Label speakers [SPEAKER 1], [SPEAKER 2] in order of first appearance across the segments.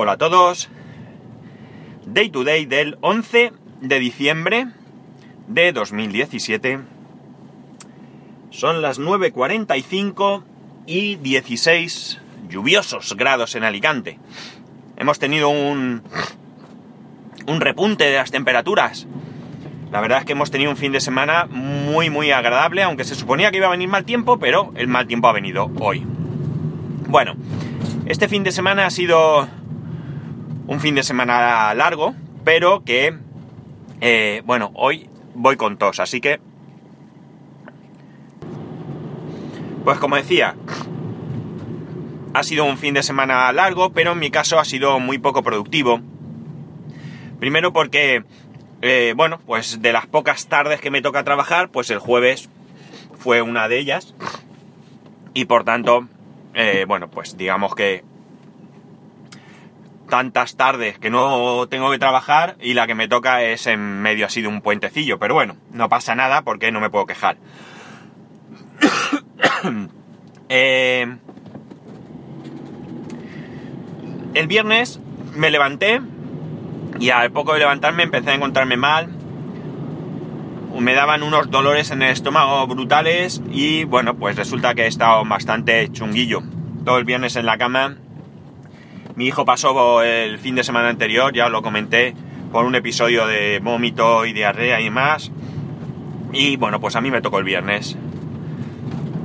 [SPEAKER 1] Hola a todos. Day to day del 11 de diciembre de 2017. Son las 9.45 y 16 lluviosos grados en Alicante. Hemos tenido un, un repunte de las temperaturas. La verdad es que hemos tenido un fin de semana muy muy agradable, aunque se suponía que iba a venir mal tiempo, pero el mal tiempo ha venido hoy. Bueno, este fin de semana ha sido un fin de semana largo, pero que, eh, bueno, hoy voy con tos, así que... Pues como decía, ha sido un fin de semana largo, pero en mi caso ha sido muy poco productivo. Primero porque, eh, bueno, pues de las pocas tardes que me toca trabajar, pues el jueves fue una de ellas. Y por tanto, eh, bueno, pues digamos que tantas tardes que no tengo que trabajar y la que me toca es en medio así de un puentecillo. Pero bueno, no pasa nada porque no me puedo quejar. eh, el viernes me levanté y al poco de levantarme empecé a encontrarme mal. Me daban unos dolores en el estómago brutales y bueno, pues resulta que he estado bastante chunguillo. Todo el viernes en la cama. Mi hijo pasó el fin de semana anterior, ya lo comenté, por un episodio de vómito y diarrea y más. Y bueno, pues a mí me tocó el viernes.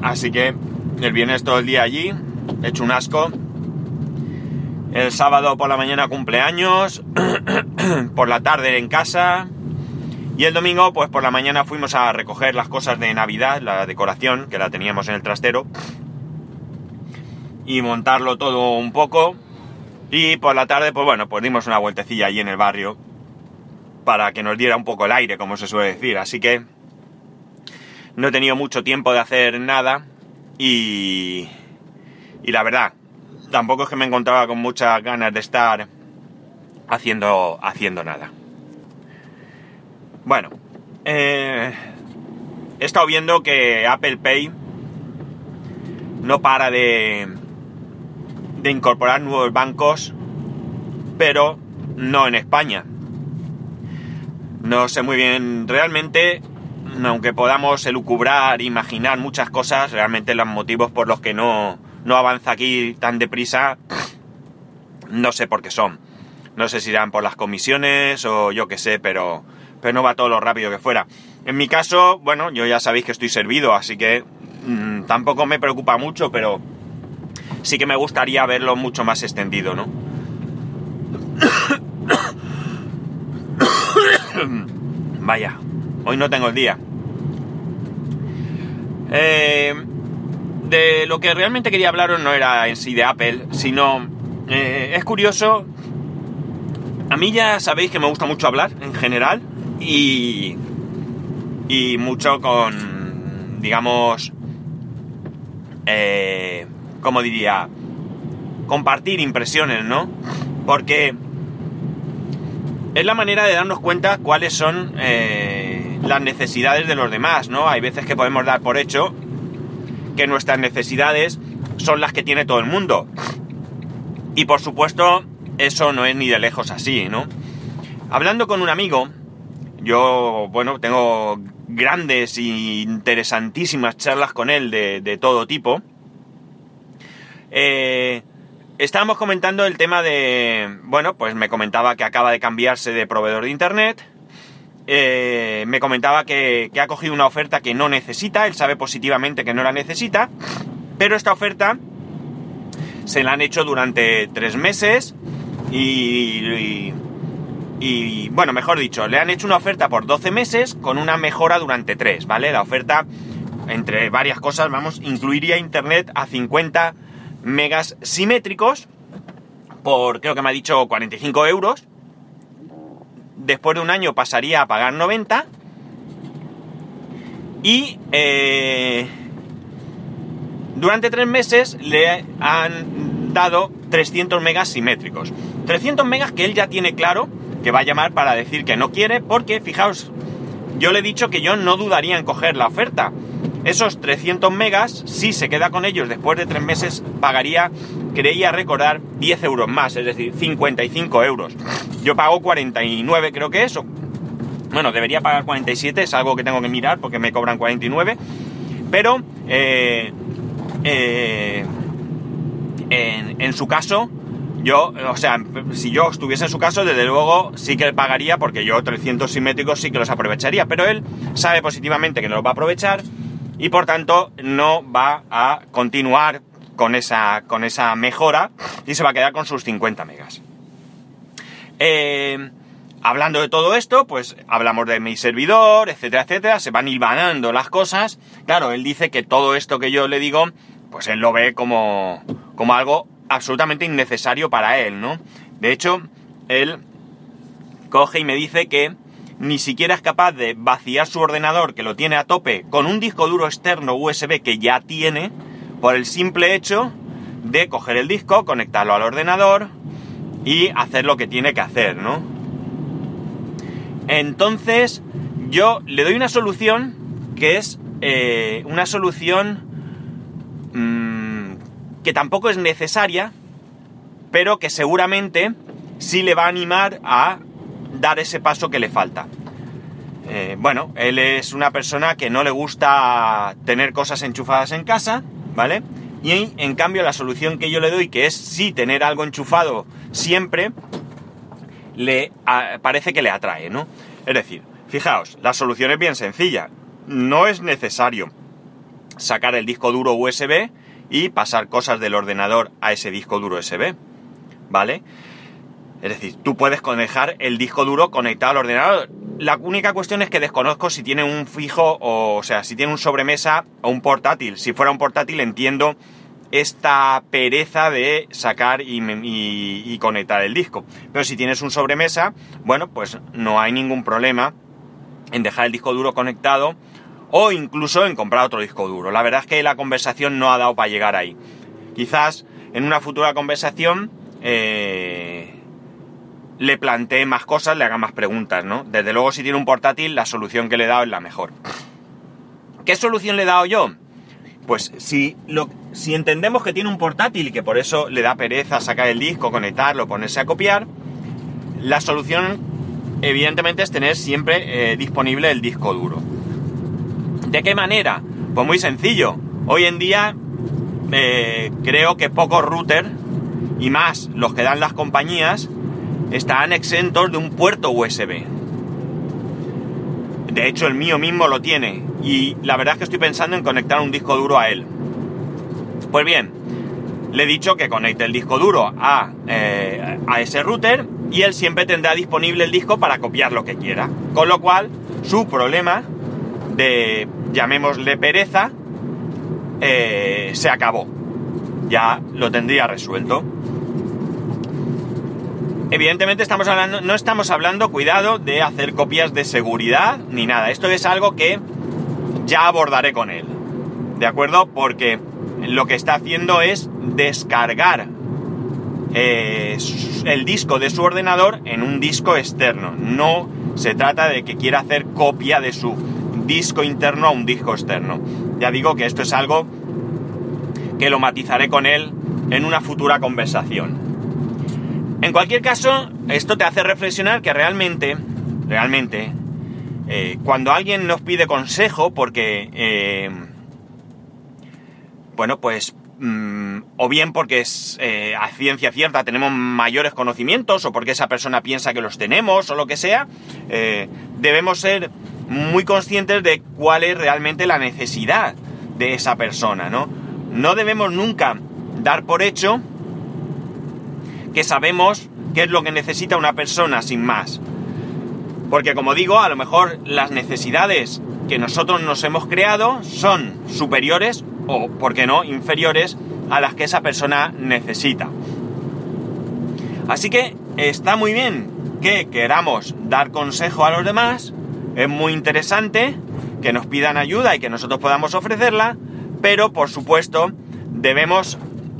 [SPEAKER 1] Así que el viernes todo el día allí, he hecho un asco el sábado por la mañana cumpleaños, por la tarde en casa. Y el domingo, pues por la mañana fuimos a recoger las cosas de Navidad, la decoración, que la teníamos en el trastero. Y montarlo todo un poco. Y por la tarde, pues bueno, pues dimos una vueltecilla allí en el barrio. Para que nos diera un poco el aire, como se suele decir. Así que no he tenido mucho tiempo de hacer nada. Y, y la verdad, tampoco es que me encontraba con muchas ganas de estar haciendo, haciendo nada. Bueno, eh, he estado viendo que Apple Pay no para de, de incorporar nuevos bancos, pero no en España. No sé muy bien, realmente, aunque podamos elucubrar, imaginar muchas cosas, realmente los motivos por los que no, no avanza aquí tan deprisa, no sé por qué son. No sé si irán por las comisiones o yo qué sé, pero, pero no va todo lo rápido que fuera. En mi caso, bueno, yo ya sabéis que estoy servido, así que mmm, tampoco me preocupa mucho, pero sí que me gustaría verlo mucho más extendido, ¿no? Vaya, hoy no tengo el día. Eh, de lo que realmente quería hablaros no era en sí de Apple, sino eh, es curioso. A mí ya sabéis que me gusta mucho hablar en general y, y mucho con, digamos, eh, ¿cómo diría? Compartir impresiones, ¿no? Porque es la manera de darnos cuenta cuáles son eh, las necesidades de los demás, ¿no? Hay veces que podemos dar por hecho que nuestras necesidades son las que tiene todo el mundo. Y por supuesto, eso no es ni de lejos así, ¿no? Hablando con un amigo, yo, bueno, tengo grandes e interesantísimas charlas con él de todo tipo. Eh, estábamos comentando el tema de, bueno, pues me comentaba que acaba de cambiarse de proveedor de internet eh, me comentaba que, ha cogido una oferta que no necesita, él sabe positivamente que no la necesita, pero esta oferta se la han hecho durante tres meses y, y, y, bueno, mejor dicho, le han hecho una oferta por 12 meses con una mejora durante tres, ¿vale? La oferta, entre varias cosas, vamos, incluiría internet a 50 megas simétricos por, creo que me ha dicho, 45 euros después de un año pasaría a pagar 90 y eh, durante tres meses le han dado 300 megas simétricos. 300 megas que él ya tiene claro que va a llamar para decir que no quiere porque, fijaos, yo le he dicho que yo no dudaría en coger la oferta. Esos 300 megas, si se queda con ellos después de tres meses, pagaría, creía recordar, 10 euros más, es decir, 55 euros. Yo pago 49, creo que eso. Bueno, debería pagar 47, es algo que tengo que mirar porque me cobran 49. Pero, eh, eh, en, en su caso, yo, o sea, si yo estuviese en su caso, desde luego sí que pagaría porque yo 300 simétricos sí que los aprovecharía, pero él sabe positivamente que no los va a aprovechar y por tanto no va a continuar con esa, con esa mejora y se va a quedar con sus 50 megas. Eh, hablando de todo esto, pues hablamos de mi servidor, etcétera, etcétera, se van hilvanando las cosas. Claro, él dice que todo esto que yo le digo, pues él lo ve como, como algo absolutamente innecesario para él, ¿no? De hecho, él coge y me dice que ni siquiera es capaz de vaciar su ordenador, que lo tiene a tope, con un disco duro externo USB que ya tiene, por el simple hecho de coger el disco, conectarlo al ordenador y hacer lo que tiene que hacer, ¿no? Entonces, yo le doy una solución que es eh, una solución mmm, que tampoco es necesaria, pero que seguramente sí le va a animar a dar ese paso que le falta. Eh, bueno, él es una persona que no le gusta tener cosas enchufadas en casa, ¿vale? Y en cambio la solución que yo le doy, que es sí tener algo enchufado siempre, le parece que le atrae, ¿no? Es decir, fijaos, la solución es bien sencilla. No es necesario sacar el disco duro USB y pasar cosas del ordenador a ese disco duro USB, ¿vale? Es decir, tú puedes conectar el disco duro conectado al ordenador. La única cuestión es que desconozco si tiene un fijo o, o sea, si tiene un sobremesa o un portátil. Si fuera un portátil entiendo esta pereza de sacar y, y, y, conectar el disco. Pero si tienes un sobremesa, bueno, pues no hay ningún problema en dejar el disco duro conectado o incluso en comprar otro disco duro. La verdad es que la conversación no ha dado para llegar ahí. Quizás en una futura conversación eh, le plantee más cosas, le haga más preguntas, ¿no? Desde luego si tiene un portátil, la solución que le he dado es la mejor. ¿Qué solución le he dado yo? Pues si, lo, si entendemos que tiene un portátil y que por eso le da pereza sacar el disco, conectarlo, ponerse a copiar, la solución evidentemente es tener siempre eh, disponible el disco duro. ¿De qué manera? Pues muy sencillo. Hoy en día eh, creo que pocos routers, y más los que dan las compañías, están exentos de un puerto USB. De hecho, el mío mismo lo tiene. Y la verdad es que estoy pensando en conectar un disco duro a él. Pues bien, le he dicho que conecte el disco duro a, eh, a ese router y él siempre tendrá disponible el disco para copiar lo que quiera. Con lo cual, su problema de, llamémosle pereza, eh, se acabó. Ya lo tendría resuelto. Evidentemente estamos hablando, no estamos hablando, cuidado, de hacer copias de seguridad ni nada. Esto es algo que ya abordaré con él. ¿De acuerdo? Porque lo que está haciendo es descargar eh, el disco de su ordenador en un disco externo. No se trata de que quiera hacer copia de su disco interno a un disco externo. Ya digo que esto es algo que lo matizaré con él en una futura conversación. En cualquier caso, esto te hace reflexionar que realmente, realmente, eh, cuando alguien nos pide consejo, porque, eh, bueno, pues, mm, o bien porque es eh, a ciencia cierta tenemos mayores conocimientos, o porque esa persona piensa que los tenemos, o lo que sea, eh, debemos ser muy conscientes de cuál es realmente la necesidad de esa persona, ¿no? No debemos nunca dar por hecho que sabemos qué es lo que necesita una persona sin más. Porque como digo, a lo mejor las necesidades que nosotros nos hemos creado son superiores o, por qué no, inferiores a las que esa persona necesita. Así que está muy bien que queramos dar consejo a los demás, es muy interesante que nos pidan ayuda y que nosotros podamos ofrecerla, pero por supuesto debemos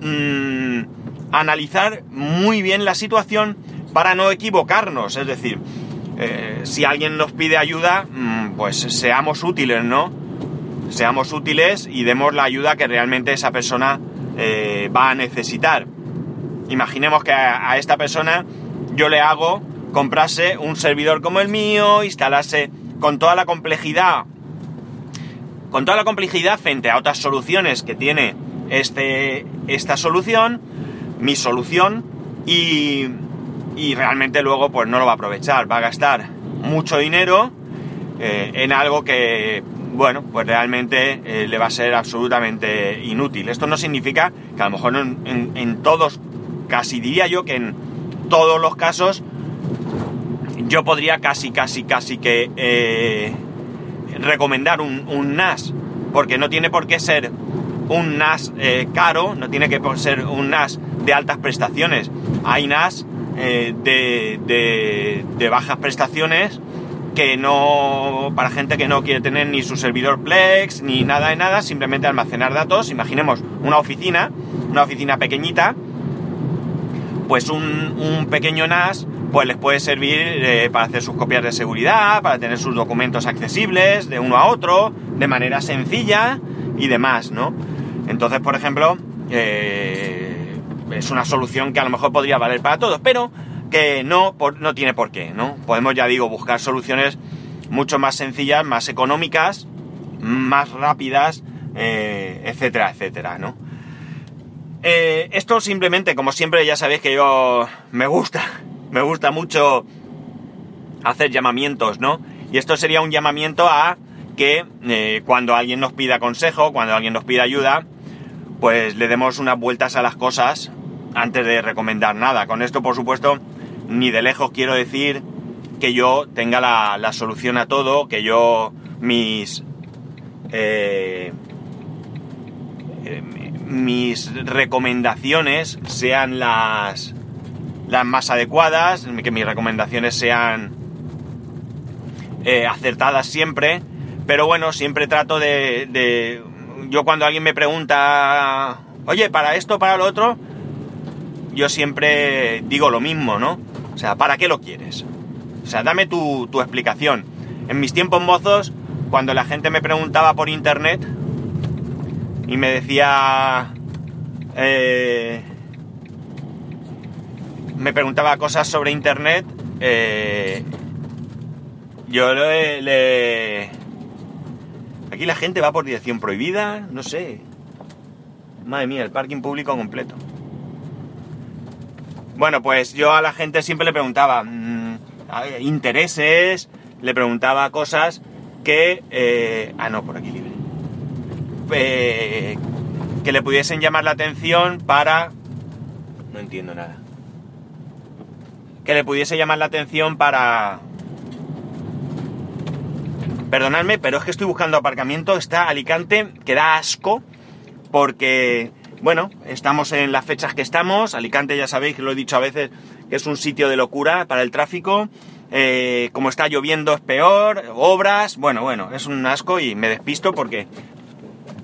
[SPEAKER 1] mmm, analizar muy bien la situación para no equivocarnos. Es decir, eh, si alguien nos pide ayuda, mmm, pues seamos útiles, ¿no? seamos útiles y demos la ayuda que realmente esa persona eh, va a necesitar. Imaginemos que a, esta persona yo le hago comprarse un servidor como el mío, instalarse con toda la complejidad, con toda la complejidad frente a otras soluciones que tiene este, esta solución, mi solución, y, y realmente luego pues no lo va a aprovechar, va a gastar mucho dinero eh, en algo que, bueno, pues realmente eh, le va a ser absolutamente inútil. Esto no significa que a lo mejor en, todos, casi diría yo que en todos los casos, yo podría casi, casi, casi que eh, recomendar un, NAS, porque no tiene por qué ser un NAS caro, no tiene que ser un NAS de altas prestaciones. Hay NAS de, de bajas prestaciones que no, para gente que no quiere tener ni su servidor Plex, ni nada de nada, simplemente almacenar datos. Imaginemos una oficina, una oficina pequeñita, pues un, pequeño NAS, pues les puede servir eh, para hacer sus copias de seguridad, para tener sus documentos accesibles de uno a otro, de manera sencilla y demás, ¿no? Entonces, por ejemplo, eh, es una solución que a lo mejor podría valer para todos, pero que no, no tiene por qué, ¿no? Podemos, ya digo, buscar soluciones mucho más sencillas, más económicas, más rápidas, eh, etcétera, etcétera, ¿no? Eh, esto simplemente, como siempre, ya sabéis que yo me gusta, me gusta mucho hacer llamamientos, ¿no? Y esto sería un llamamiento a que eh, cuando alguien nos pida consejo, cuando alguien nos pida ayuda, pues le demos unas vueltas a las cosas antes de recomendar nada. Con esto, por supuesto, ni de lejos quiero decir que yo tenga la, solución a todo, que yo mis... Eh, eh, mis recomendaciones sean las, las más adecuadas, que mis recomendaciones sean eh, acertadas siempre, pero bueno, siempre trato de, de, Yo cuando alguien me pregunta, oye, para esto, para lo otro, yo siempre digo lo mismo, ¿no? O sea, ¿para qué lo quieres? O sea, dame tu, explicación. En mis tiempos mozos, cuando la gente me preguntaba por internet y me decía... Eh, me preguntaba cosas sobre internet, eh, yo le, Aquí la gente va por dirección prohibida, no sé. Madre mía, el parking público completo. Bueno, pues yo a la gente siempre le preguntaba mm, intereses, le preguntaba cosas que... Eh, ah, no, por aquí libre. Eh, que le pudiesen llamar la atención para... No entiendo nada. Que le pudiese llamar la atención para... Perdonadme, pero es que estoy buscando aparcamiento. Está Alicante, que da asco, porque bueno, estamos en las fechas que estamos. Alicante ya sabéis que lo he dicho a veces que es un sitio de locura para el tráfico. Eh, como está lloviendo es peor, obras, bueno, bueno, es un asco y me despisto porque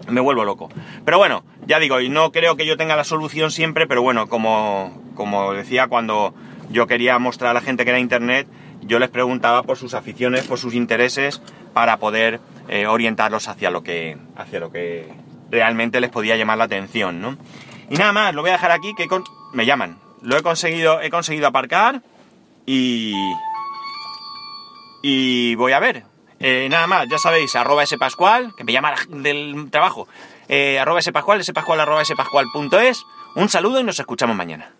[SPEAKER 1] me vuelvo loco. Pero bueno, ya digo, y no creo que yo tenga la solución siempre, pero bueno, como, como decía cuando yo quería mostrar a la gente que era internet, yo les preguntaba por sus aficiones, por sus intereses, para poder eh, orientarlos hacia lo que, hacia lo que realmente les podía llamar la atención, ¿no? Y nada más, lo voy a dejar aquí que me llaman. Lo he conseguido, he conseguido aparcar y... Y voy a ver. Eh, nada más, ya sabéis, arroba pascual, que me llama del trabajo. Eh, arroba pascual, pascual arroba pascual.es. Un saludo y nos escuchamos mañana.